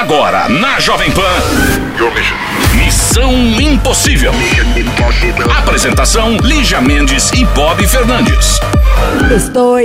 Agora, na Jovem Pan. Missão Impossível. Apresentação: Lígia Mendes e Bob Fernandes. Estou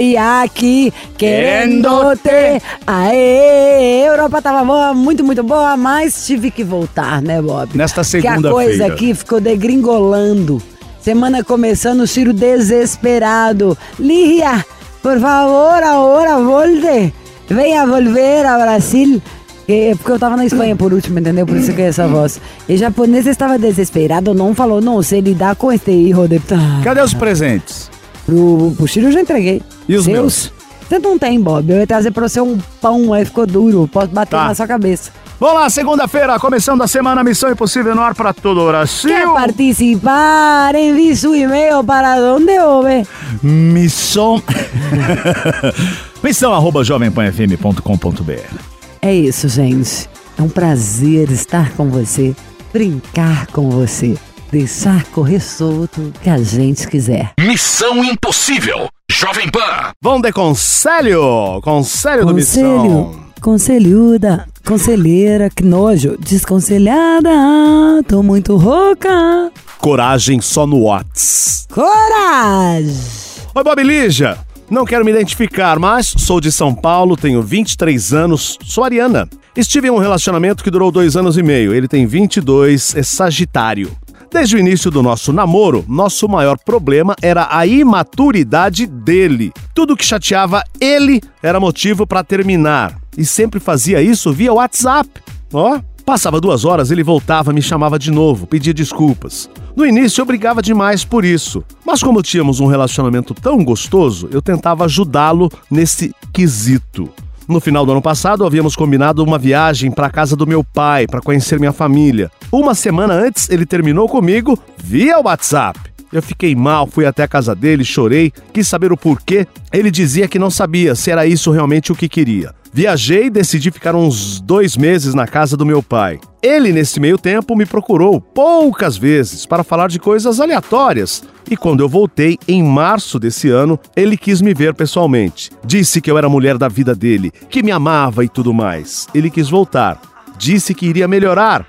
aqui querendo-te. Aê, Europa tava boa, muito, muito boa, mas tive que voltar, né, Bob? Nesta Que a coisa segunda-feira. aqui ficou degringolando. Semana começando, o Ciro desesperado. Lígia, por favor, agora volte. Venha volver a Brasil. É porque eu tava na Espanha por último, entendeu? Por isso que é essa voz. E japonês estava desesperado, não falou, não sei lidar com este hijo de... Cadê os presentes? Pro, pro Ciro eu já entreguei. E os Seus? meus? Você não tem, Bob. Eu ia trazer pra você um pão, aí ficou duro. Posso bater Tá. na sua cabeça. Vamos lá, segunda-feira, começando a semana Missão Impossível no ar para todo o Brasil. Quer participar? Envie su e-mail para onde, Bob? Missão. Missão arroba jovempanfm.com.br. É isso, gente. É um prazer estar com você, brincar com você, deixar correr solto o que a gente quiser. Missão Impossível. Jovem Pan. Vamos de conselho. Conselho do Conselho, Missão. conselhuda, conselheira, que nojo, desconselhada, tô muito rouca. Coragem só no Whats. Coragem! Oi, Bob Lígia. Não quero me identificar, mas sou de São Paulo, tenho 23 anos, sou ariana. Estive em um relacionamento que durou dois anos e meio. Ele tem 22, é sagitário. Desde o início do nosso namoro, nosso maior problema era a imaturidade dele. Tudo que chateava ele era motivo para terminar. E sempre fazia isso via WhatsApp. Ó, passava duas horas, ele voltava, me chamava de novo, pedia desculpas. No início eu brigava demais por isso, mas como tínhamos um relacionamento tão gostoso, eu tentava ajudá-lo nesse quesito. No final do ano passado, havíamos combinado uma viagem para a casa do meu pai para conhecer minha família. Uma semana antes, ele terminou comigo via WhatsApp. Eu fiquei mal, fui até a casa dele, chorei, quis saber o porquê. Ele dizia que não sabia se era isso realmente o que queria. Viajei e decidi ficar uns dois meses na casa do meu pai. Ele, nesse meio tempo, me procurou poucas vezes para falar de coisas aleatórias. E quando eu voltei, em março desse ano, ele quis me ver pessoalmente. Disse que eu era a mulher da vida dele, que me amava e tudo mais. Ele quis voltar. Disse que iria melhorar.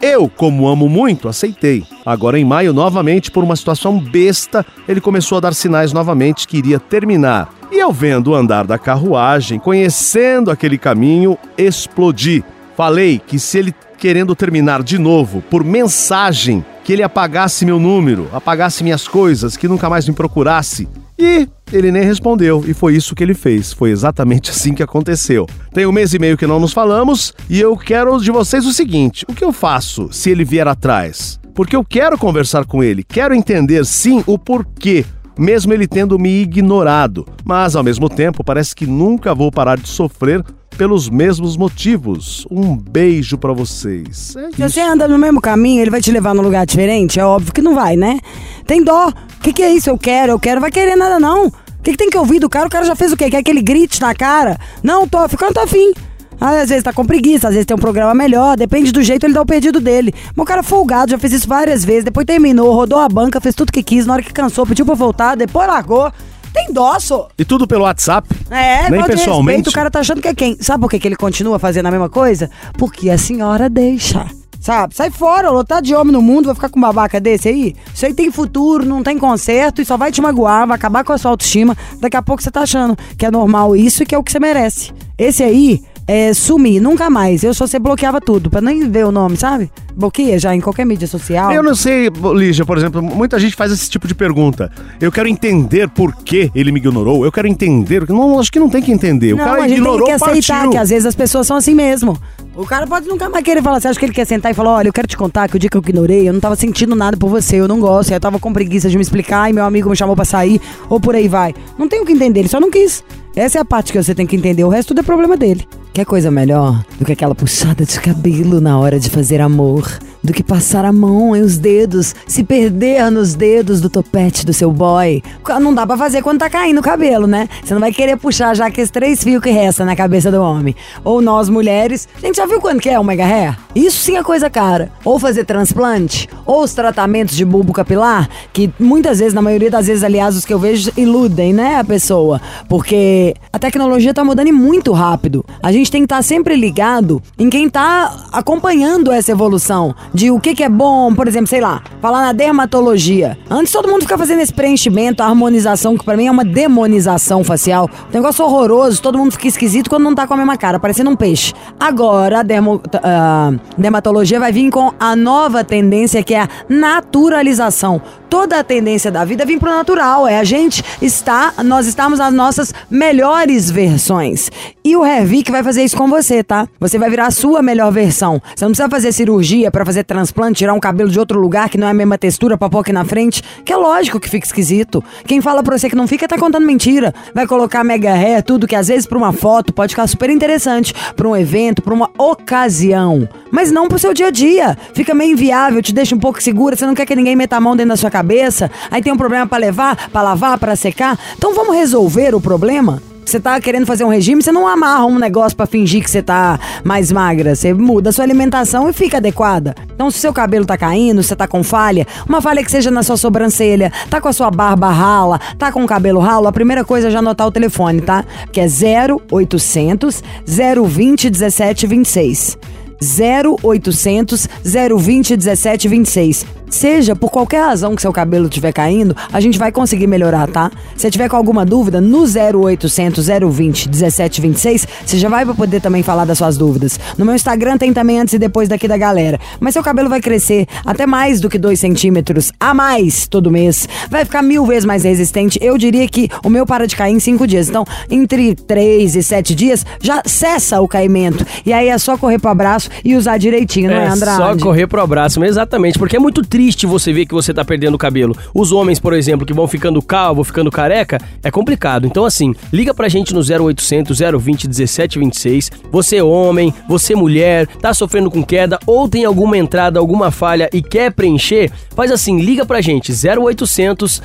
Eu, como amo muito, aceitei. Agora, em maio, novamente, por uma situação besta, ele começou a dar sinais novamente que iria terminar. E eu vendo o andar da carruagem, conhecendo aquele caminho, explodi. Falei que se ele querendo terminar de novo por mensagem, que ele apagasse meu número, apagasse minhas coisas, que nunca mais me procurasse. E ele nem respondeu, e foi isso que ele fez. Foi exatamente assim que aconteceu. Tem um mês e meio que não nos falamos, e eu quero de vocês o seguinte: o que eu faço se ele vier atrás? Porque eu quero conversar com ele, quero entender sim o porquê, mesmo ele tendo me ignorado. Mas ao mesmo tempo, parece que nunca vou parar de sofrer pelos mesmos motivos. Um beijo pra vocês. É Se você anda no mesmo caminho, ele vai te levar num lugar diferente? É óbvio que não vai, né? Tem dó. O que, que é isso? Eu quero, eu quero. Vai querer nada, não. O que, que tem que ouvir do cara? O cara já fez o quê? Quer que ele grite na cara? Não, tô ficando tô afim. Às vezes tá com preguiça, às vezes tem um programa melhor, depende do jeito ele dá o perdido dele. Mas o cara folgado, já fez isso várias vezes, depois terminou, rodou a banca, fez tudo que quis, na hora que cansou, pediu pra voltar, depois largou. Tem dó, só. E tudo pelo WhatsApp? É, Nem pessoalmente? respeito, o cara tá achando que é quem? Sabe por que, que ele continua fazendo a mesma coisa? Porque a senhora deixa. Sabe? Sai fora, lotado de homem no mundo, vai ficar com um babaca desse aí? Isso aí tem futuro, não tem conserto e só vai te magoar, vai acabar com a sua autoestima. Daqui a pouco você tá achando que é normal isso e que é o que você merece. Esse aí é sumir, nunca mais. Eu só você bloqueava tudo, pra nem ver o nome, sabe? Bloqueia já em qualquer mídia social. Eu não sei, Lígia, por exemplo, muita gente faz esse tipo de pergunta. Eu quero entender por que ele me ignorou. Eu quero entender. Não, acho que não tem que entender. Não, o cara a gente ignorou, tem que aceitar partiu. que às vezes as pessoas são assim mesmo. O cara pode nunca mais querer falar. Você acha que ele quer sentar e falar: olha, eu quero te contar que o dia que eu ignorei, eu não tava sentindo nada por você, eu não gosto, eu tava com preguiça de me explicar e meu amigo me chamou pra sair, ou por aí vai. Não tem o que entender, ele só não quis. Essa é a parte que você tem que entender, o resto tudo é problema dele. Quer coisa melhor do que aquela puxada de cabelo na hora de fazer amor? Do que passar a mão em os dedos, se perder nos dedos do topete do seu boy. Não dá pra fazer quando tá caindo o cabelo, né? Você não vai querer puxar já aqueles três fios que resta na cabeça do homem. Ou nós mulheres. A gente já viu quanto que é o mega hair? Isso sim é coisa cara. Ou fazer transplante, ou os tratamentos de bulbo capilar, que muitas vezes, na maioria das vezes, aliás, os que eu vejo iludem, né, a pessoa. Porque a tecnologia tá mudando muito rápido. A gente tem que estar tá sempre ligado em quem tá acompanhando essa evolução de o que, que é bom, por exemplo, sei lá, falar na dermatologia. Antes todo mundo fica fazendo esse preenchimento, a harmonização, que para mim é uma demonização facial. negócio horroroso, todo mundo fica esquisito quando não tá com a mesma cara, parecendo um peixe. Agora a dermo, uh, dermatologia vai vir com a nova tendência que é a naturalização. Toda a tendência da vida vem pro natural, é a gente está, nós estamos nas nossas melhores versões. E o Hervik vai fazer isso com você, tá? Você vai virar a sua melhor versão. Você não precisa fazer cirurgia para fazer transplante, tirar um cabelo de outro lugar que não é a mesma textura pra pôr aqui na frente, que é lógico que fica esquisito. Quem fala pra você que não fica tá contando mentira. Vai colocar mega hair, tudo que às vezes pra uma foto pode ficar super interessante, pra um evento, pra uma ocasião, mas não pro seu dia a dia. Fica meio inviável, te deixa um pouco segura, você não quer que ninguém meta a mão dentro da sua cabeça, aí tem um problema para levar, para lavar, para secar. Então vamos resolver o problema? Você tá querendo fazer um regime, você não amarra um negócio para fingir que você tá mais magra. Você muda a sua alimentação e fica adequada. Então, se seu cabelo tá caindo, você tá com falha, uma falha que seja na sua sobrancelha, tá com a sua barba rala, tá com o cabelo ralo, a primeira coisa é já anotar o telefone, tá? Que é 0800 020 1726. 0800 020 1726. Seja por qualquer razão que seu cabelo estiver caindo, a gente vai conseguir melhorar, tá? Se tiver com alguma dúvida, no 0800 020 1726, você já vai poder também falar das suas dúvidas. No meu Instagram tem também antes e depois daqui da galera. Mas seu cabelo vai crescer até mais do que 2 centímetros a mais todo mês. Vai ficar mil vezes mais resistente. Eu diria que o meu para de cair em 5 dias. Então, entre 3 e 7 dias, já cessa o caimento. E aí é só correr pro abraço e usar direitinho, não é, é Andrade? Só correr pro abraço, exatamente. Porque é muito triste você ver que você tá perdendo o cabelo. Os homens, por exemplo, que vão ficando calvo, ficando careca, é complicado. Então, assim, liga pra gente no 0800 020 1726. Você é homem, você é mulher, tá sofrendo com queda ou tem alguma entrada, alguma falha e quer preencher, faz assim, liga pra gente 0800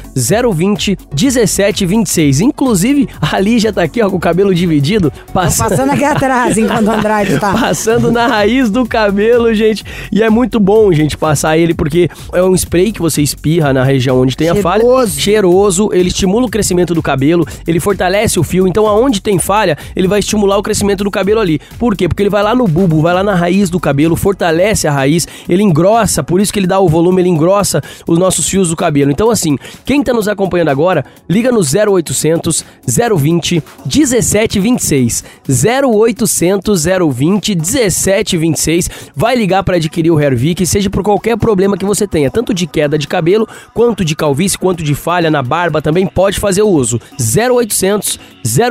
020 1726. Inclusive, a Lígia tá aqui ó, com o cabelo dividido, passando, passando aqui atrás enquanto o Andrade tá. Passando na raiz do cabelo, gente. E é muito bom, gente, passar ele porque é um spray que você espirra na região onde tem Cheiroso. a falha. Cheiroso. Ele estimula o crescimento do cabelo, ele fortalece o fio. Então, aonde tem falha, ele vai estimular o crescimento do cabelo ali. Por quê? Porque ele vai lá no bulbo, vai lá na raiz do cabelo, fortalece a raiz, ele engrossa, por isso que ele dá o volume, ele engrossa os nossos fios do cabelo. Então, assim, quem tá nos acompanhando agora, liga no 0800 020 1726. 0800 020 1726. Vai ligar para adquirir o Hervik, seja por qualquer problema que você tenha, tanto de queda de cabelo, quanto de calvície, quanto de falha na barba, também pode fazer o uso. 0800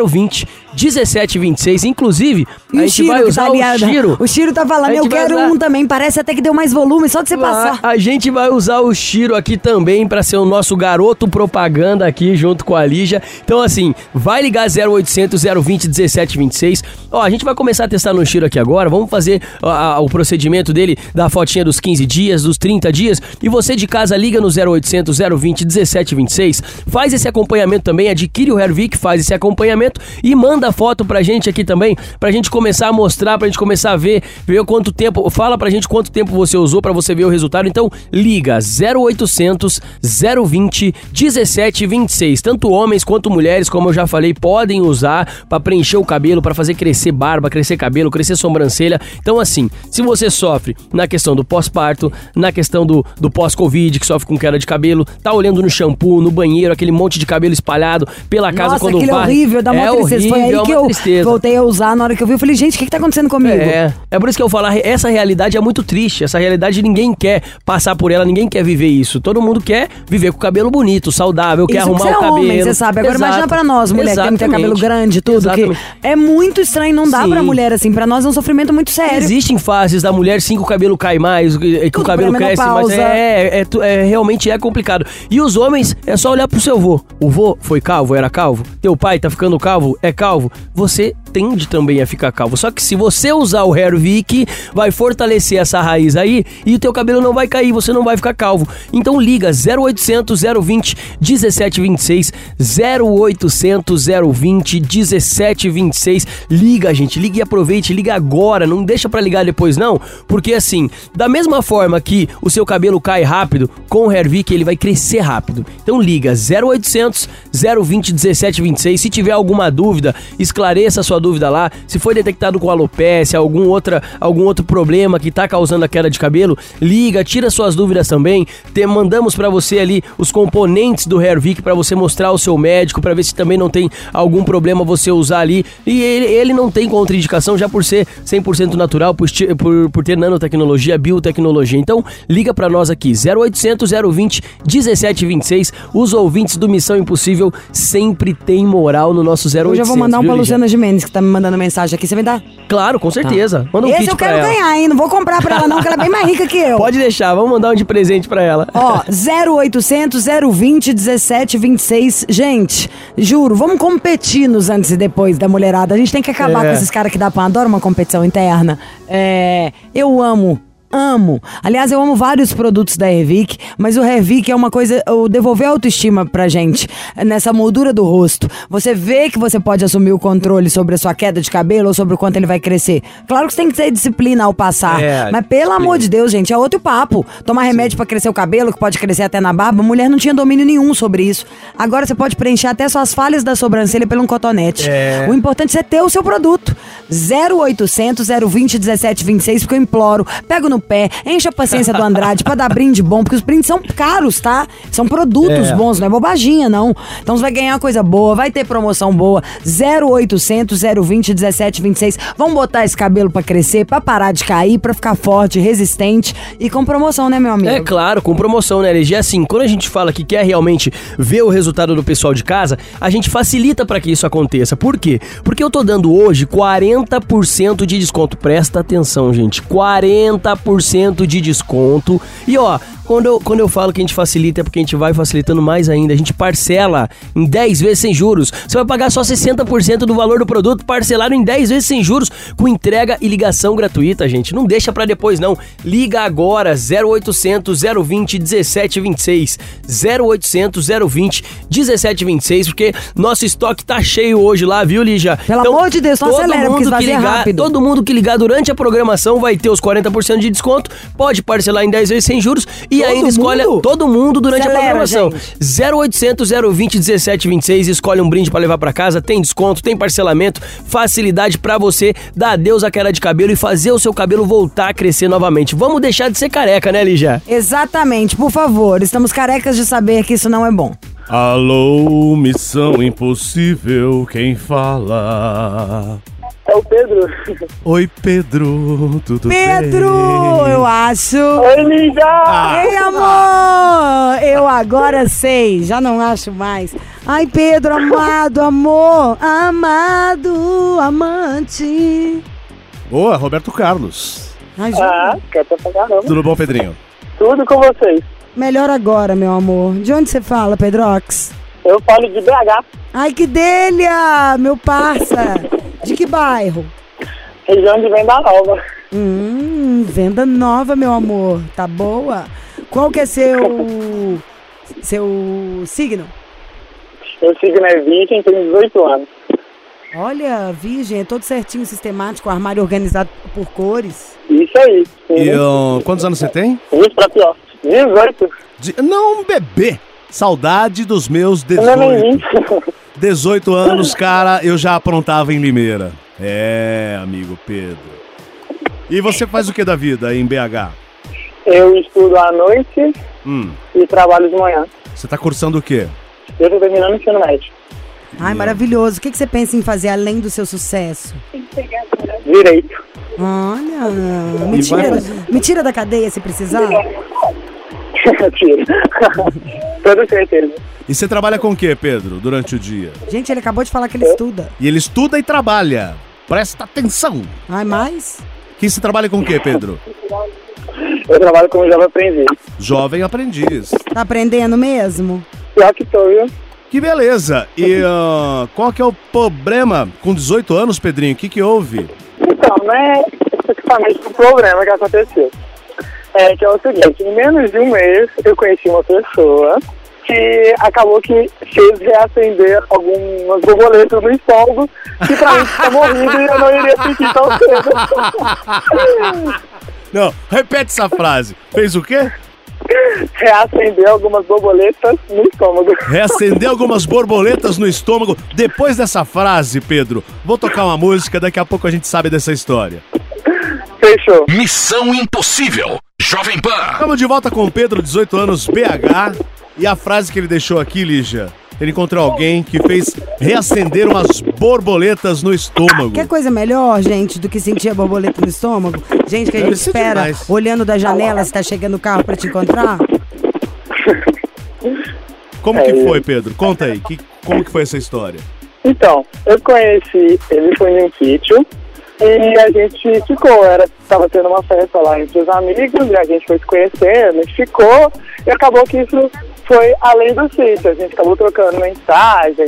020 1726. Inclusive, e a gente vai usar tá o Chiro. O Chiro tá falando, eu quero usar... um também, parece até que deu mais volume, só de você passar. A gente vai usar o Chiro aqui também para ser o nosso garoto propaganda aqui junto com a Lígia. Então, assim, vai ligar 0800 020 1726. Ó, a gente vai começar a testar no Chiro aqui agora. Vamos fazer ó, o procedimento dele da fotinha dos 15 dias, dos 30 dias. E você de casa liga no 0800 020 1726. Faz esse acompanhamento também, adquire o Hervik, faz esse acompanhamento e manda foto pra gente aqui também, pra gente começar a mostrar, pra gente começar a ver, ver quanto tempo, fala pra gente quanto tempo você usou pra você ver o resultado. Então, liga 0800 020 1726. Tanto homens quanto mulheres, como eu já falei, podem usar para preencher o cabelo, para fazer crescer barba, crescer cabelo, crescer sobrancelha. Então, assim, se você sofre na questão do pós-parto, na questão do, do pós-Covid, que sofre com queda de cabelo, tá olhando no shampoo, no banheiro, aquele monte de cabelo espalhado pela casa Nossa, quando vai. É horrível, dá uma é. Horrível, aí é que eu tristeza. voltei a usar na hora que eu vi. Eu falei, gente, o que, que tá acontecendo comigo? É, é por isso que eu falo, essa realidade é muito triste. Essa realidade ninguém quer passar por ela, ninguém quer viver isso. Todo mundo quer viver com o cabelo bonito, saudável, isso quer arrumar o cabelo. Homem, você sabe. Agora Exato. imagina pra nós, mulher, Exatamente. que tem cabelo grande tudo. Exatamente. Que é muito estranho, não dá Sim. pra mulher assim. Pra nós é um sofrimento muito sério. Existem fases da mulher, sim, que o cabelo cai mais, que tudo o cabelo cresce, mas é, é, é, é, realmente é complicado. E os homens, é só olhar pro seu vô. O vô foi calvo, era calvo. Teu pai tá ficando calvo, é calvo calvo, você tende também a ficar calvo. Só que se você usar o Hervik, vai fortalecer essa raiz aí e o teu cabelo não vai cair, você não vai ficar calvo. Então liga 0800 020 1726 0800 020 1726. Liga, gente, liga e aproveite, liga agora, não deixa para ligar depois não, porque assim, da mesma forma que o seu cabelo cai rápido, com o Hervik ele vai crescer rápido. Então liga 0800 020 1726. Se tiver alguma dúvida, esclareça sua dúvida lá. Se foi detectado com alopecia, algum, outra, algum outro problema que tá causando a queda de cabelo, liga, tira suas dúvidas também. Te, mandamos para você ali os componentes do Hervik para você mostrar ao seu médico para ver se também não tem algum problema você usar ali. E ele, ele não tem contraindicação já por ser 100% natural, por, por, por ter nanotecnologia, biotecnologia. Então, liga para nós aqui 0800 020 1726. Os ouvintes do Missão Impossível sempre tem moral no nosso 0800. Hoje eu vou mandar viu, pra? Luciana Gimenez, que tá me mandando mensagem aqui. Você vai dar? Claro, com certeza. Manda um Esse kit eu pra quero ela. ganhar, hein? Não vou comprar pra ela, não, que ela é bem mais rica que eu. Pode deixar, vamos mandar um de presente pra ela. Ó, 0800 020 1726. Gente, juro, vamos competir nos antes e depois da mulherada. A gente tem que acabar É. com esses caras que dá pra adora uma competição interna. É, eu amo. Amo. Aliás, eu amo vários produtos da Revic, mas o Revic é uma coisa, o devolver a autoestima pra gente nessa moldura do rosto. Você vê que você pode assumir o controle sobre a sua queda de cabelo ou sobre o quanto ele vai crescer. Claro que você tem que ter disciplina ao passar, É, mas pelo amor de Deus, gente, é outro papo. Tomar remédio pra crescer o cabelo, que pode crescer até na barba, mulher não tinha domínio nenhum sobre isso. Agora você pode preencher até suas falhas da sobrancelha pelo um cotonete. É. O importante é ter o seu produto. 0800 020 1726, porque eu imploro. Pego no pé, enche a paciência do Andrade pra dar brinde bom, porque os brindes são caros, tá? São produtos É. bons, não é bobaginha, não. Então você vai ganhar coisa boa, vai ter promoção boa. 0800 020 1726. Vamos botar esse cabelo pra crescer, pra parar de cair, pra ficar forte, resistente e com promoção, né, meu amigo? É claro, com promoção, né, LG? Assim, quando a gente fala que quer realmente ver o resultado do pessoal de casa, a gente facilita pra que isso aconteça. Por quê? Porque eu tô dando hoje 40% de desconto. Presta atenção, gente. 40% de desconto. E ó, quando eu, quando eu falo que a gente facilita é porque a gente vai facilitando mais ainda. A gente parcela em 10 vezes sem juros. Você vai pagar só 60% do valor do produto parcelado em 10 vezes sem juros, com entrega e ligação gratuita, gente. Não deixa pra depois, não. Liga agora, 0800 020 1726. 0800 020 1726, porque nosso estoque tá cheio hoje lá, viu, Lígia? Pelo amor de Deus, todo acelera, mundo que ligar, rápido. Todo mundo que ligar durante a programação vai ter os 40% de desconto, pode parcelar em 10 vezes sem juros e Todo ainda escolhe mundo? todo mundo durante a Acelera, programação. gente. 0800 020 1726, escolhe um brinde pra levar pra casa, tem desconto, tem parcelamento, facilidade pra você dar adeus à queda de cabelo e fazer o seu cabelo voltar a crescer novamente. Vamos deixar de ser careca, né, Lígia? Exatamente, por favor. Estamos carecas de saber que isso não é bom. Alô, missão impossível, quem fala? É o Pedro. Oi, Pedro, tudo Pedro, bem? eu acho. Oi, Lígia! Ah. Ei, amor! Eu agora sei, já não acho mais. Ai, Pedro, amado, amor, amado, amante. Boa, Roberto Carlos. Ai. Ah, quer pra caramba. Tudo bom, Pedrinho? Tudo com vocês. Melhor agora, meu amor. De onde você fala, Pedrox? Eu falo de BH, Ai, que delha, meu parça. De que bairro? região de Venda Nova. Hum, venda nova, meu amor. Tá boa? Qual que é seu seu signo? Eu sigo na Virgem, tenho 18 anos. Olha, virgem, é todo certinho, sistemático, armário organizado por cores. Isso aí. E quantos anos você tem? Isso pra pior. 18. De- Não, um bebê. Saudade dos meus Eu não é nem 18. 20. 18 anos, cara, eu já aprontava em Limeira. É, amigo Pedro. E você faz o que da vida em BH? Eu estudo à noite Hum, e trabalho de manhã. você tá cursando o quê? Eu tô terminando o ensino médio. Ai, maravilhoso. O que, que você pensa em fazer além do seu sucesso? Direito. Olha, me tira, me tira da cadeia se precisar. Tiro. Toda certeza. E você trabalha com o quê, Pedro, durante o dia? Gente, ele acabou de falar que ele estuda. E ele estuda e trabalha. Presta atenção. Ai, mais? Que você trabalha com o quê, Pedro? Eu trabalho como jovem aprendiz. Jovem aprendiz. Tá aprendendo mesmo? Pior que tô, viu? Que beleza. E ah, qual que é o problema com 18 anos, Pedrinho? O que que houve? Então, não é especificamente o problema que aconteceu. É que é o seguinte, em menos de um mês eu conheci uma pessoa que acabou que fez reacender algumas borboletas no estômago que pra mim tinha morrido e eu não iria sentir tão cedo. Não, repete essa frase. Fez o quê? reacender algumas borboletas no estômago. Reacender algumas borboletas no estômago. Depois dessa frase, Pedro, vou tocar uma música, daqui a pouco a gente sabe dessa história. Fechou. Missão Impossível. Jovem Pan. Estamos de volta com o Pedro, 18 anos, BH. E a frase que ele deixou aqui, Lígia, ele encontrou alguém que fez reacender umas borboletas no estômago. Quer coisa melhor, gente, do que sentir a borboleta no estômago? Gente, que a gente espera demais. olhando da janela se tá chegando o carro pra te encontrar? Como É, que foi, Pedro? Conta aí, que, como que foi essa história? Então, eu conheci, ele foi em um sítio e a gente ficou, era, tava tendo uma festa lá entre os amigos e a gente foi se conhecendo, gente ficou e acabou que isso foi além do sítio, a gente acabou trocando mensagem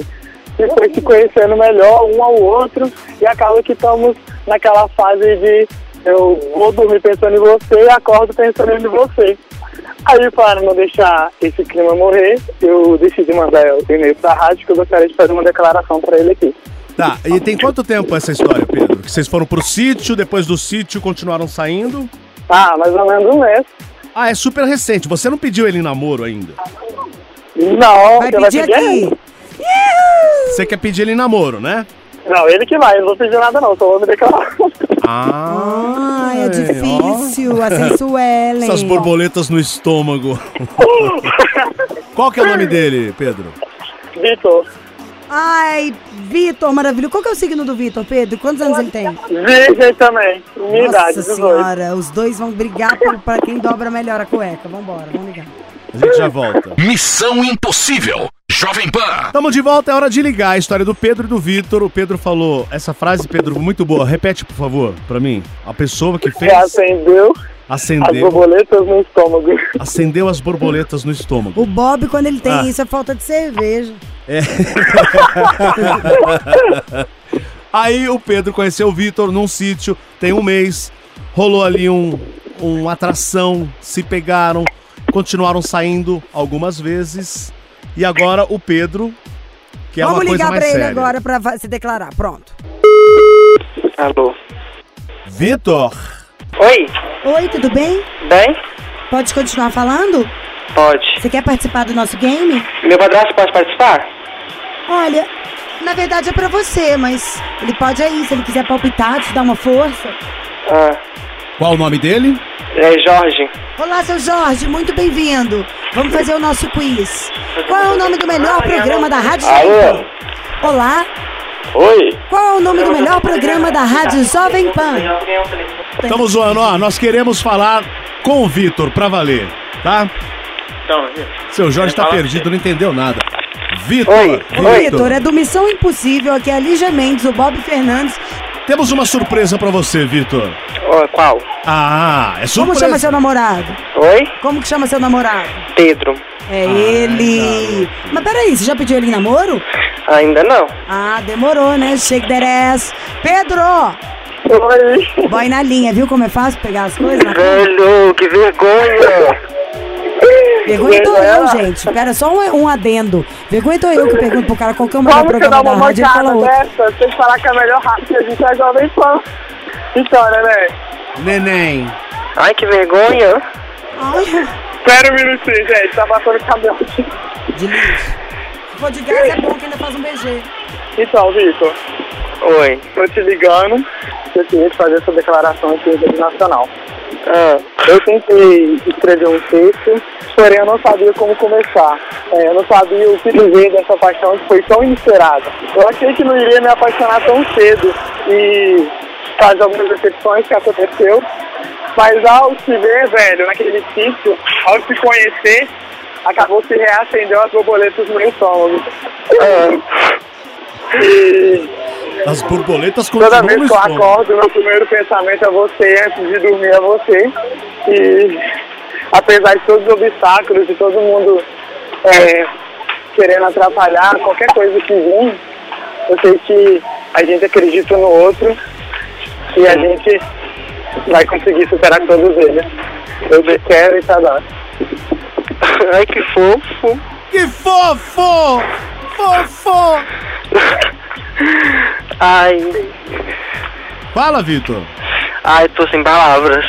e foi se conhecendo melhor um ao outro e acaba que estamos naquela fase de eu vou dormir pensando em você e acordo pensando em você. Aí, para não deixar esse clima morrer, eu decidi mandar o e-mail pra rádio que eu gostaria de fazer uma declaração para ele aqui. Tá, e tem quanto tempo essa história, Pedro? Que vocês foram pro sítio, depois do sítio continuaram saindo? Ah, mais ou menos um mês. Ah, é super recente. Você não pediu ele em namoro ainda. Não, Vai pedir vai pedir aqui. ele? Você quer pedir ele em namoro, né? Não, ele que vai, eu não vou pedir nada não, só vou me declarar. Ah, Ai, é difícil. Assim, Suelen. Essas borboletas no estômago. Qual que é o nome dele, Pedro? Vitor, Ai, Vitor, maravilhoso. Qual que é o signo do Vitor, Pedro? Quantos anos ele tem? virgem também, minha idade, Nossa 18. senhora, os dois vão brigar por, pra quem dobra melhor a cueca. Vambora, vamos ligar. A gente já volta. Missão Impossível. Jovem Pan. Tamo de volta, é hora de ligar a história do Pedro e do Vitor. O Pedro falou essa frase, Pedro, muito boa. Repete, por favor, pra mim. A pessoa que fez Reacendeu as acendeu, borboletas no estômago. acendeu as borboletas no estômago. O Bob, quando ele tem Ah. isso, é falta de cerveja. Aí o Pedro conheceu o Vitor num sítio, tem um mês, rolou ali um, uma atração, se pegaram, continuaram saindo algumas vezes. E agora o Pedro, que é vamos uma coisa ligar mais pra ele séria. agora pra se declarar. Pronto. Alô. Vitor, Oi, Oi, tudo bem? bem? Pode continuar falando? Pode. Você quer participar do nosso game? Meu padrasto pode participar? Olha, na verdade é pra você, mas ele pode aí, se ele quiser palpitar, te dar uma força. Ah, qual o nome dele? é Jorge. Olá, seu Jorge, muito bem-vindo. Vamos fazer o nosso quiz. Qual é o nome do melhor programa da Rádio Jovem Pan? Olá, Oi. qual é o nome do melhor programa da Rádio Jovem Pan? Estamos zoando, ó, nós queremos falar com o Vitor pra valer, tá? Então, Seu Jorge tá perdido, não entendeu nada. Vitor, Oi, Vitor, é do Missão Impossível, aqui é a Lígia Mendes, o Bob Fernandes. temos uma surpresa pra você, Vitor. qual? Ah, é surpresa. Como chama seu namorado? Oi? Como que chama seu namorado? Pedro. É ele. Mas peraí, você já pediu ele em namoro? Ainda não. Ah, demorou, né? Shake that ass. Pedro! Oi. Boy na linha, viu como é fácil pegar as coisas? Velho, que vergonha. Vergonha tô eu, gente. Espera, só um, um adendo. Vergonha tô eu que pergunto pro cara qual que é o melhor Como programa da rádio e ele fala outro. dessa? Tem que falar que é a melhor rádio que a gente é jovem fã. Então, né? Neném. Ai, que vergonha. Ai, Espera um minutinho, gente. Tá passando cabelo aqui. de lixo. Se for de gás é bom que ainda faz um BG. Então, Vitor. Oi. Tô te ligando. Eu queria te fazer essa declaração aqui em rede nacional. Ah, Eu tentei escrever um texto, porém eu não sabia como começar. É, eu não sabia o que dizer dessa paixão que foi tão inesperada. Eu achei que não iria me apaixonar tão cedo e fazer algumas decepções que aconteceu. Mas ao se ver, velho, naquele sítio, ao se conhecer, acabou que reacendeu as borboletas no meu estômago. E As borboletas Toda continuam vez no que eu acordo, meu primeiro pensamento é você, antes de dormir é você. E apesar de todos os obstáculos, de todo mundo é, querendo atrapalhar qualquer coisa que vir, eu sei que a gente acredita no outro e a gente vai conseguir superar todos eles. Eu te quero e tá lá. Ai, que fofo. Que fofo! Fofo! Ai, Fala, Vitor. ai, tô sem palavras.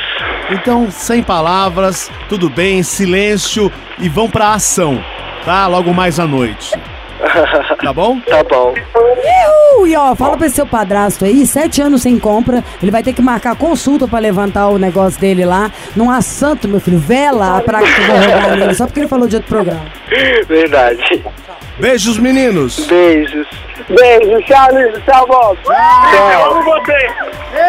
Então, sem palavras, tudo bem, silêncio e vão pra ação, tá? Logo mais à noite. Tá bom? Tá bom. Uhul! E ó, fala pra esse seu padrasto aí, sete anos sem compra, ele vai ter que marcar consulta pra levantar o negócio dele lá. Não há santo, meu filho, vela a praga que eu vou rogar nele, só porque ele falou de outro programa. Verdade. Beijos, meninos. Beijos. Beijo, tchau, Liz, tchau, Bob. Tchau.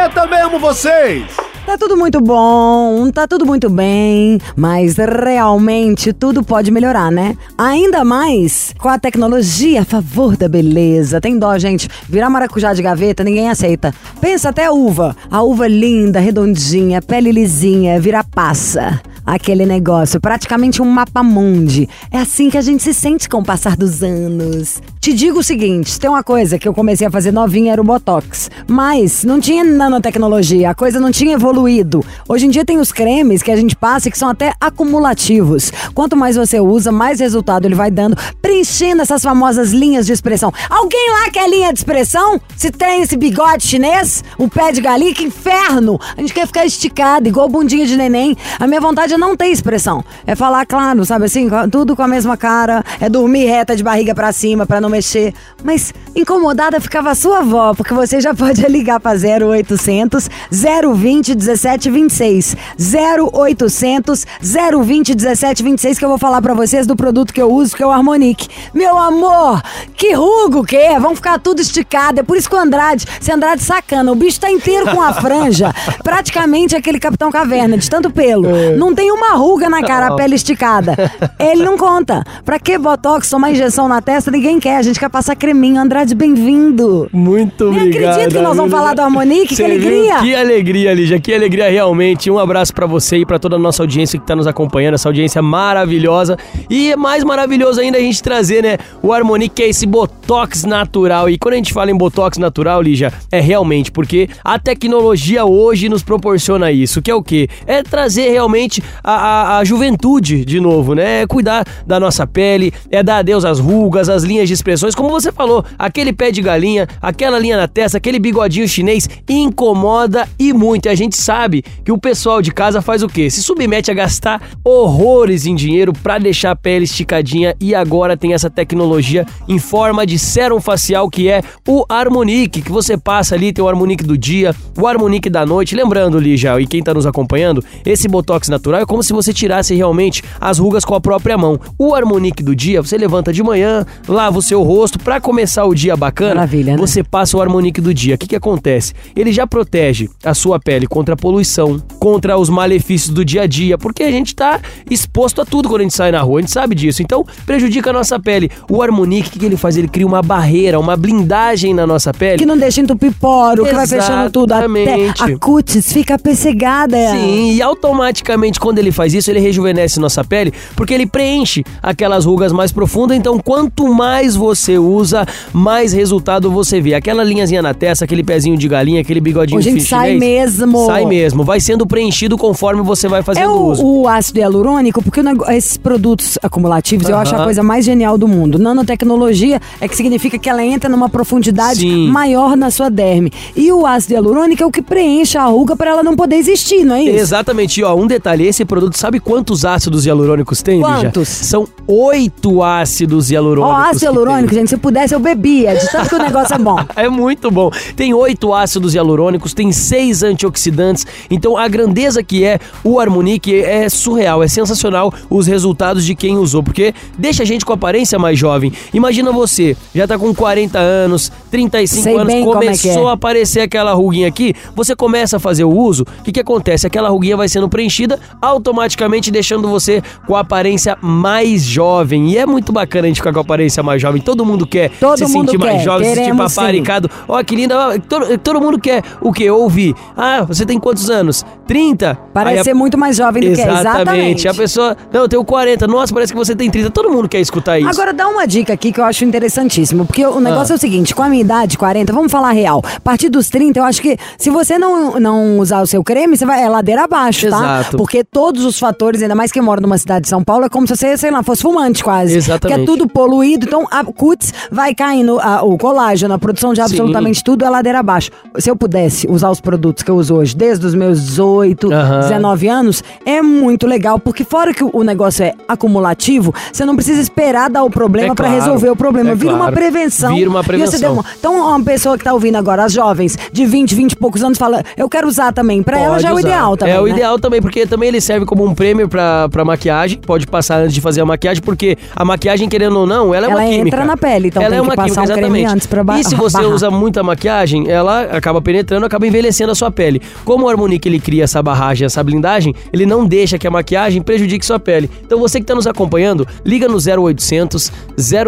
Eu também amo vocês. Tá tudo muito bom, tá tudo muito bem, mas realmente tudo pode melhorar, né? Ainda mais com a tecnologia a favor da beleza. Tem dó, gente. Virar maracujá de gaveta, ninguém aceita. Pensa até a uva. A uva linda, redondinha, pele lisinha, vira passa. Aquele negócio, praticamente um mapa mundi. É assim que a gente se sente com o passar dos anos. Te digo o seguinte, tem uma coisa que eu comecei a fazer novinha, era o Botox. Mas não tinha nanotecnologia, a coisa não tinha evoluído. Hoje em dia tem os cremes que a gente passa que são até acumulativos. Quanto mais você usa, mais resultado ele vai dando, preenchendo essas famosas linhas de expressão. Alguém lá quer linha de expressão? Se tem esse bigode chinês, o pé de galinha, que inferno! A gente quer ficar esticado, igual bundinha de neném. A minha vontade é não ter expressão. É falar claro, sabe assim? Tudo com a mesma cara. É dormir reta de barriga pra cima pra não mexer. Mas incomodada ficava a sua avó, porque você já pode ligar pra 0800 020 1726. 0800 020 1726 que eu vou falar pra vocês do produto que eu uso, que é o Harmonique. Meu amor, que rugo que é? Vão ficar tudo esticado. É por isso que o Andrade, se Andrade sacana, o bicho tá inteiro com a franja, praticamente aquele Capitão Caverna, de tanto pelo. Não tem uma ruga na cara, a pele esticada. Ele não conta. Pra que botox, tomar injeção na testa? Ninguém quer. A gente quer passar creminho. Andrade, bem-vindo. Muito Nem obrigado. acredito que nós vamos falar do Harmonique, que alegria. Que alegria, Lígia, que alegria realmente. Um abraço pra você e pra toda a nossa audiência que tá nos acompanhando, essa audiência maravilhosa. E é mais maravilhoso ainda a gente trazer, né, o Harmonique, que é esse botox natural. E quando a gente fala em botox natural, Lígia, é realmente porque a tecnologia hoje nos proporciona isso, que é o quê? É trazer realmente a, a, a juventude de novo, né? É cuidar da nossa pele, é dar adeus às rugas, às linhas de expressões, como você falou, aquele pé de galinha, aquela linha na testa, aquele bigodinho chinês incomoda e muito. E a gente sabe que o pessoal de casa faz o quê? Se submete a gastar horrores em dinheiro pra deixar a pele esticadinha e agora tem essa tecnologia em forma de sérum facial que é o Harmonique, que você passa ali, tem o Harmonique do dia, o Harmonique da noite. Lembrando, Lígia, e quem tá nos acompanhando, esse botox natural é como se você tirasse realmente as rugas com a própria mão. O Harmonique do dia, você levanta de manhã, lava o seu rosto pra começar o dia bacana. Maravilha, né? Você passa o Harmonique do dia. O que, que acontece? Ele já protege a sua pele contra a poluição, contra os malefícios do dia a dia, porque a gente tá exposto a tudo quando a gente sai na rua, a gente sabe disso. Então, prejudica a nossa pele. O Harmonique, o que, que ele faz? Ele cria uma barreira, uma blindagem na nossa pele. Que não deixa entupir poro, que vai fechando tudo. Até a cutis fica pessegada. Sim, e automaticamente quando ele faz isso, ele rejuvenesce nossa pele, porque ele preenche aquelas rugas mais profundas. Então, quanto mais você usa, mais resultado você vê. Aquela linhazinha na testa, aquele pezinho de galinha, aquele bigodinho fi- sai chinês, mesmo. Sai mesmo. Vai sendo preenchido conforme você vai fazendo É o, uso. o ácido hialurônico, porque o nego- esses produtos acumulativos eu acho a coisa mais genial do mundo. Nanotecnologia é que significa que ela entra numa profundidade Sim. maior na sua derme. E o ácido hialurônico é o que preenche a ruga para ela não poder existir, não é isso? Exatamente, e, ó, um detalhe, esse produto, sabe quantos ácidos hialurônicos tem, Lígia? Quantos? São oito ácidos Ó, hialurônicos. ácido que hialurônico, gente, se eu pudesse eu bebia, de tanto que o negócio é bom. É muito bom. Tem oito ácidos hialurônicos, tem seis antioxidantes. Então a grandeza que é o Harmonique é surreal, é sensacional os resultados de quem usou, porque deixa a gente com aparência mais jovem. Imagina você, já tá com 40 anos, 35 Sei anos, é começou é. a aparecer aquela ruguinha aqui, você começa a fazer o uso, o que que acontece? Aquela ruguinha vai sendo preenchida, automaticamente deixando você com a aparência mais jovem. E é muito bacana a gente ficar com a aparência mais jovem. Todo mundo quer Todo se mundo sentir mais quer, jovem, se sentir paparicado. Ó, que linda. ó, todo, todo mundo quer o quê? Ouvir. Ah, você tem quantos anos? 30? Parece a- ser muito mais jovem do que é. Exatamente. A pessoa, não, eu tenho 40. Nossa, parece que você tem 30. Todo mundo quer escutar isso. Agora dá uma dica aqui que eu acho interessantíssimo, porque o negócio Ah. é o seguinte, com a minha idade, 40, vamos falar real. A partir dos 30, eu acho que se você não, não usar o seu creme, você vai é ladeira abaixo, tá? Exato. Porque todos os fatores, ainda mais quem mora numa cidade de São Paulo, é como se você, sei lá, fosse fumante quase. Exatamente. Porque é tudo poluído, então a cutis vai caindo, a- o colágeno, a produção de absolutamente tudo é ladeira abaixo. Se eu pudesse usar os produtos que eu uso hoje, desde os meus 18, Aham. 19 anos, é muito legal, porque fora que o negócio é acumulativo, você não precisa esperar dar o problema É pra claro, resolver o problema. é Vira uma claro. prevenção. Vira uma prevenção. demora- Então, uma pessoa que tá ouvindo agora, as jovens, de 20, 20 e poucos anos, fala, eu quero usar também. Pra ela já é o usar. ideal também. É o né? ideal também, porque também ele serve como um prêmio pra, pra maquiagem. Pode passar antes de fazer a maquiagem, porque a maquiagem, querendo ou não, ela é uma Ela química. Na pele, então ela tem é que uma passar química, um creme exatamente. antes pra ba- E se você barrar. usa muita maquiagem, ela acaba penetrando, acaba envelhecendo a sua pele. Como o Harmonique ele cria essa barragem, essa blindagem, ele não deixa que a maquiagem prejudique sua pele. Então você que tá nos acompanhando, liga no 0800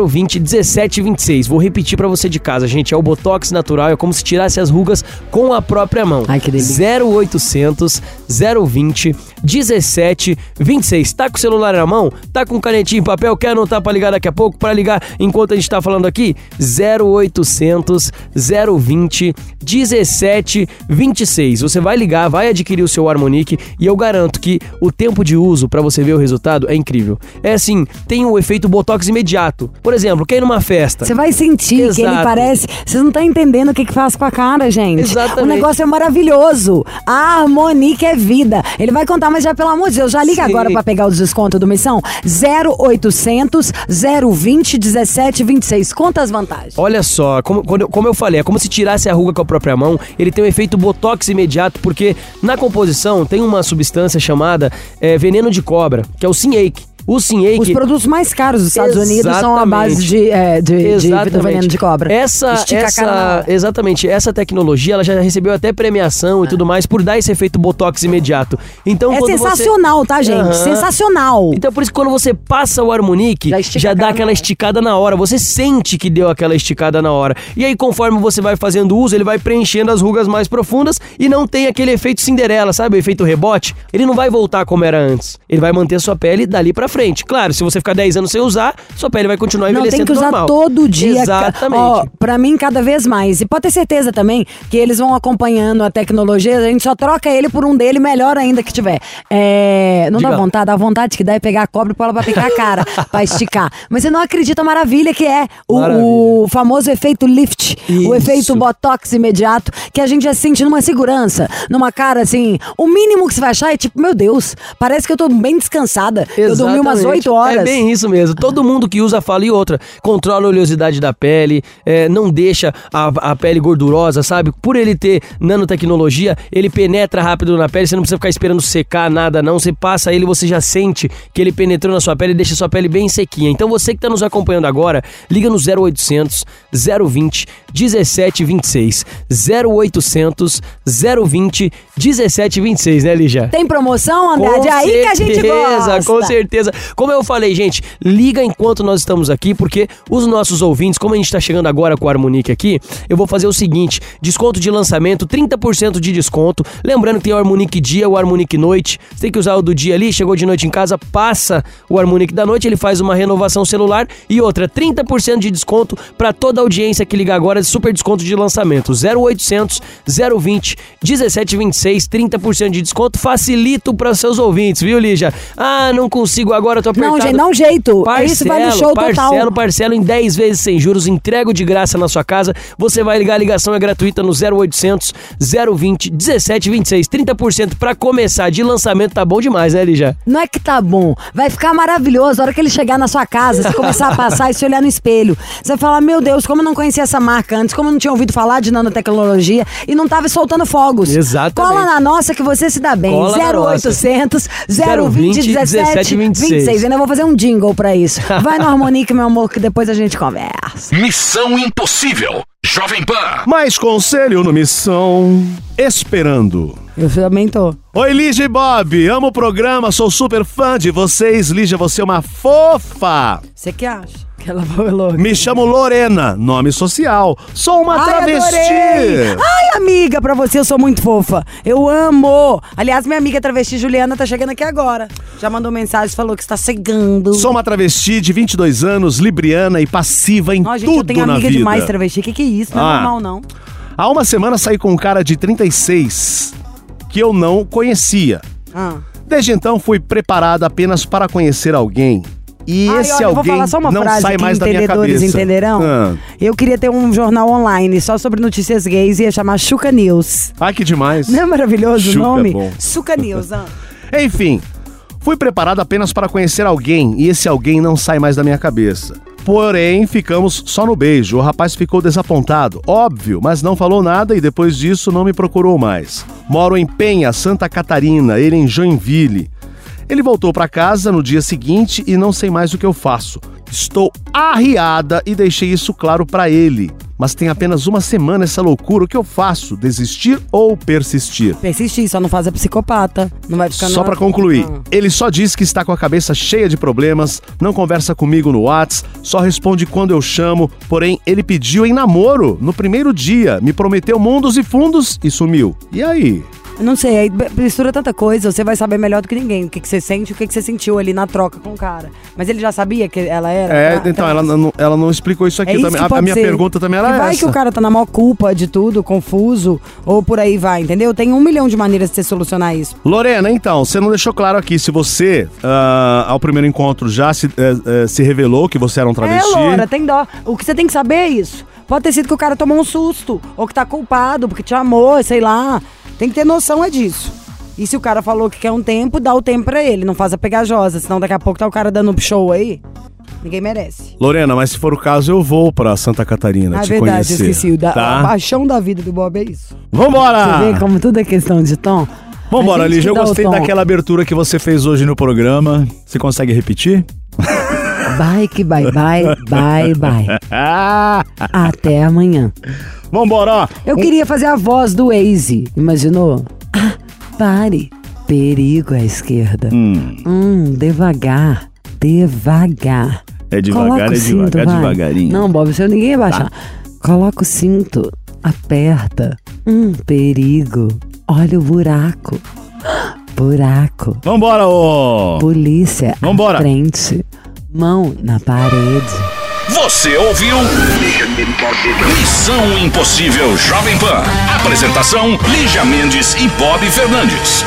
020 1726. Vou repetir pra você de casa, gente, é o Botox natural, é como se tirasse as rugas com a própria mão. Ai, que delícia. 0800 020 1726. Tá com o celular na mão? Tá com canetinha e papel? Quer anotar pra ligar daqui a pouco? Pra ligar enquanto a gente tá falando aqui? 0800 020 1726. Você vai ligar, vai adquirir o seu Harmonique e eu garanto que o tempo de uso pra você ver o resultado é incrível. É assim, tem o efeito botox imediato. Por exemplo, quem numa festa? Você vai sentir que ele Exato. parece. Vocês não estão entendendo o que, que faz com a cara, gente. Exatamente. O negócio é maravilhoso. A Harmonique é vida. Ele vai contar, mas já, pelo amor de Deus, já liga Sim. agora pra pegar os descontos do Missão. 0800 020 1726. Conta as vantagens. Olha só, como, quando eu- como eu falei, é como se tirasse a ruga com a própria mão. Ele tem um efeito botox imediato, porque na composição tem uma substância chamada é, veneno de cobra, que é o Sinhake. O Sinhake. Os produtos mais caros dos Estados Unidos são a Exatamente. base de, é, de, de Exatamente. veneno de cobra. Essa, Estica essa, exatamente, essa tecnologia ela já recebeu até premiação e tudo mais por dar esse efeito botox imediato. Então, É quando você- sensacional, tá, gente? Aham. Sensacional. Então por isso que quando você passa o Harmonique, Já já, dá aquela esticada na hora. Você sente que deu aquela esticada na hora. E aí conforme você vai fazendo uso, ele vai preenchendo as rugas mais profundas e não tem aquele efeito Cinderela, sabe? O efeito rebote. Ele não vai voltar como era antes. Ele vai manter sua pele dali pra frente. Claro, se você ficar 10 anos sem usar, sua pele vai continuar Não, envelhecendo tem que usar normal. todo dia. Exatamente. Ó, pra mim, cada vez mais. E pode ter certeza também que eles vão acompanhando a tecnologia, a gente só troca ele por um dele, melhor ainda que tiver. É, não Diga dá vontade, dá vontade que dá é pegar a cobra e pôr ela pra picar a cara, pra esticar. Mas você não acredita a maravilha que é o, o famoso efeito lift, o Isso. efeito botox imediato, que a gente já sente numa segurança, numa cara assim. O mínimo que você vai achar é tipo, meu Deus, parece que eu tô bem descansada. Eu dormi umas Exatamente. 8 horas. É bem isso mesmo. Todo mundo que usa fala e outra. Controla a oleosidade da pele, é, não deixa a, a pele gordurosa, sabe? Por ele ter nanotecnologia, ele penetra rápido na pele, você não precisa ficar esperando secar nada, não. Você passa ele, você já sente que ele penetrou na sua pele e deixa sua pele bem sequinha. Então você que tá nos acompanhando agora, liga no 0800 020 1726. 0800 020 1726, né, Lígia? Tem promoção, André? Com É aí que a gente certeza, gosta. Com certeza. Como eu falei, gente, liga enquanto nós estamos aqui, porque os nossos ouvintes, como a gente tá chegando agora com a Harmonique aqui, eu vou fazer o seguinte: desconto de lançamento, 30% de desconto. Lembrando que tem o Harmonique dia, o Harmonique noite. Você tem que usar o do dia ali, chegou de noite em casa, passa o Harmonique da noite, ele faz uma renovação celular e outra, 30% de desconto para toda a audiência que liga agora, super desconto de lançamento. 0800 020 1726, 30% de desconto, facilito para seus ouvintes, viu, Lígia? Ah, não consigo agora, tô apertado. Não, gente, não jeito. Parcelo, Isso vai no show parcelo, total. parcelo em 10 vezes sem juros, entrego de graça na sua casa. Você vai ligar, a ligação é gratuita no 0800 020 1726, 30% para começar de lançamento, tá bom demais, né, Lígia? Não é que tá bom. Vai ficar maravilhoso. A hora que ele chegar na sua casa, você começar a passar e se olhar no espelho. Você vai falar, meu Deus, como eu não conhecia essa marca antes, como eu não tinha ouvido falar de nanotecnologia e não tava soltando fogos. Exatamente. Cola na nossa que você se dá bem. Cola na nossa. 0800 020 17 26. Ainda vou fazer um jingle pra isso. Vai no Harmonique, meu amor, que depois a gente conversa. Missão Impossível. Jovem Pan. Mais conselho no Missão Esperando. Eu também tô. Oi, Lígia e Bob. Amo o programa, sou super fã de vocês. Lígia, você é uma fofa. Você que acha? Ela falou. Me chamo Lorena, nome social. Sou uma Ai, travesti. adorei! Ai, amiga, pra você eu sou muito fofa. Eu amo. Aliás, minha amiga travesti Juliana tá chegando aqui agora. Já mandou mensagem, falou que está chegando. Sou uma travesti de 22 anos, libriana e passiva em Ó, gente, tudo eu tenho na amiga vida. demais travesti. Que que é isso? Não é Ah. normal, não. Há uma semana saí com um cara de 36 que eu não conhecia. Ah. Desde então fui preparado apenas para conhecer alguém. E Ai, esse olha, alguém falar só uma não frase sai que mais da minha cabeça. entenderão. Ah. Eu queria ter um jornal online só sobre notícias gays e ia chamar Chuca News. Ah, que demais. Não é maravilhoso Chuca o nome? é bom. Chuca News, ah. Enfim, fui preparado apenas para conhecer alguém e esse alguém não sai mais da minha cabeça. Porém, ficamos só no beijo. O rapaz ficou desapontado, óbvio, mas não falou nada e depois disso não me procurou mais. Moro em Penha, Santa Catarina, ele em Joinville. Ele voltou para casa no dia seguinte e não sei mais o que eu faço. Estou arriada e deixei isso claro para ele. Mas tem apenas uma semana essa loucura. O que eu faço? Desistir ou persistir? Persistir, só não faz a psicopata. Não vai ficar Só pra concluir, Ah. ele só diz que está com a cabeça cheia de problemas, não conversa comigo no Whats, só responde quando eu chamo, porém ele pediu em namoro no primeiro dia, me prometeu mundos e fundos e sumiu. E aí? Não sei, mistura tanta coisa, você vai saber melhor do que ninguém o que, que você sente e o que, que você sentiu ali na troca com o cara. Mas ele já sabia que ela era? É, tra- então trans? ela não, ela não explicou isso aqui É isso A- A, minha ser. pergunta também era Que vai essa. que o cara tá na maior culpa de tudo, confuso, ou por aí vai, entendeu? Tem um milhão de maneiras de você solucionar isso. Lorena, então, você não deixou claro aqui se você, ah, ao primeiro encontro, já se, eh, eh, se revelou que você era um travesti. É, Laura, tem dó. O que você tem que saber é isso. Pode ter sido que o cara tomou um susto, ou que tá culpado, porque te amou, sei lá. Tem que ter noção é disso. E se o cara falou que quer um tempo, dá o tempo pra ele, não faz a pegajosa, senão daqui a pouco tá o cara dando um show aí. Ninguém merece. Lorena, mas se for o caso, eu vou pra Santa Catarina Na te verdade, conhecer. eu esqueci. Da, tá? A paixão da vida do Bob é isso. Vambora! Você vê como tudo é questão de tom? Vambora, Lígia. Eu gostei daquela abertura que você fez hoje no programa. Você consegue repetir? Bye, que bye, bye, bye, bye. Até amanhã. vambora, ó. Eu queria fazer a voz do Waze, imaginou? Ah, pare. Perigo à esquerda. Hum, devagar. Devagar. É devagar, Coloca é cinto, devagar, vai. devagarinho. Não, Bob, você ninguém ia baixar. Coloca o cinto. Aperta. Hum, perigo. Olha o buraco. Buraco. Vambora, ô! Polícia Vambora. à frente. Mão na parede. Você ouviu? Missão Impossível Jovem Pan. Apresentação: Lígia Mendes e Bob Fernandes.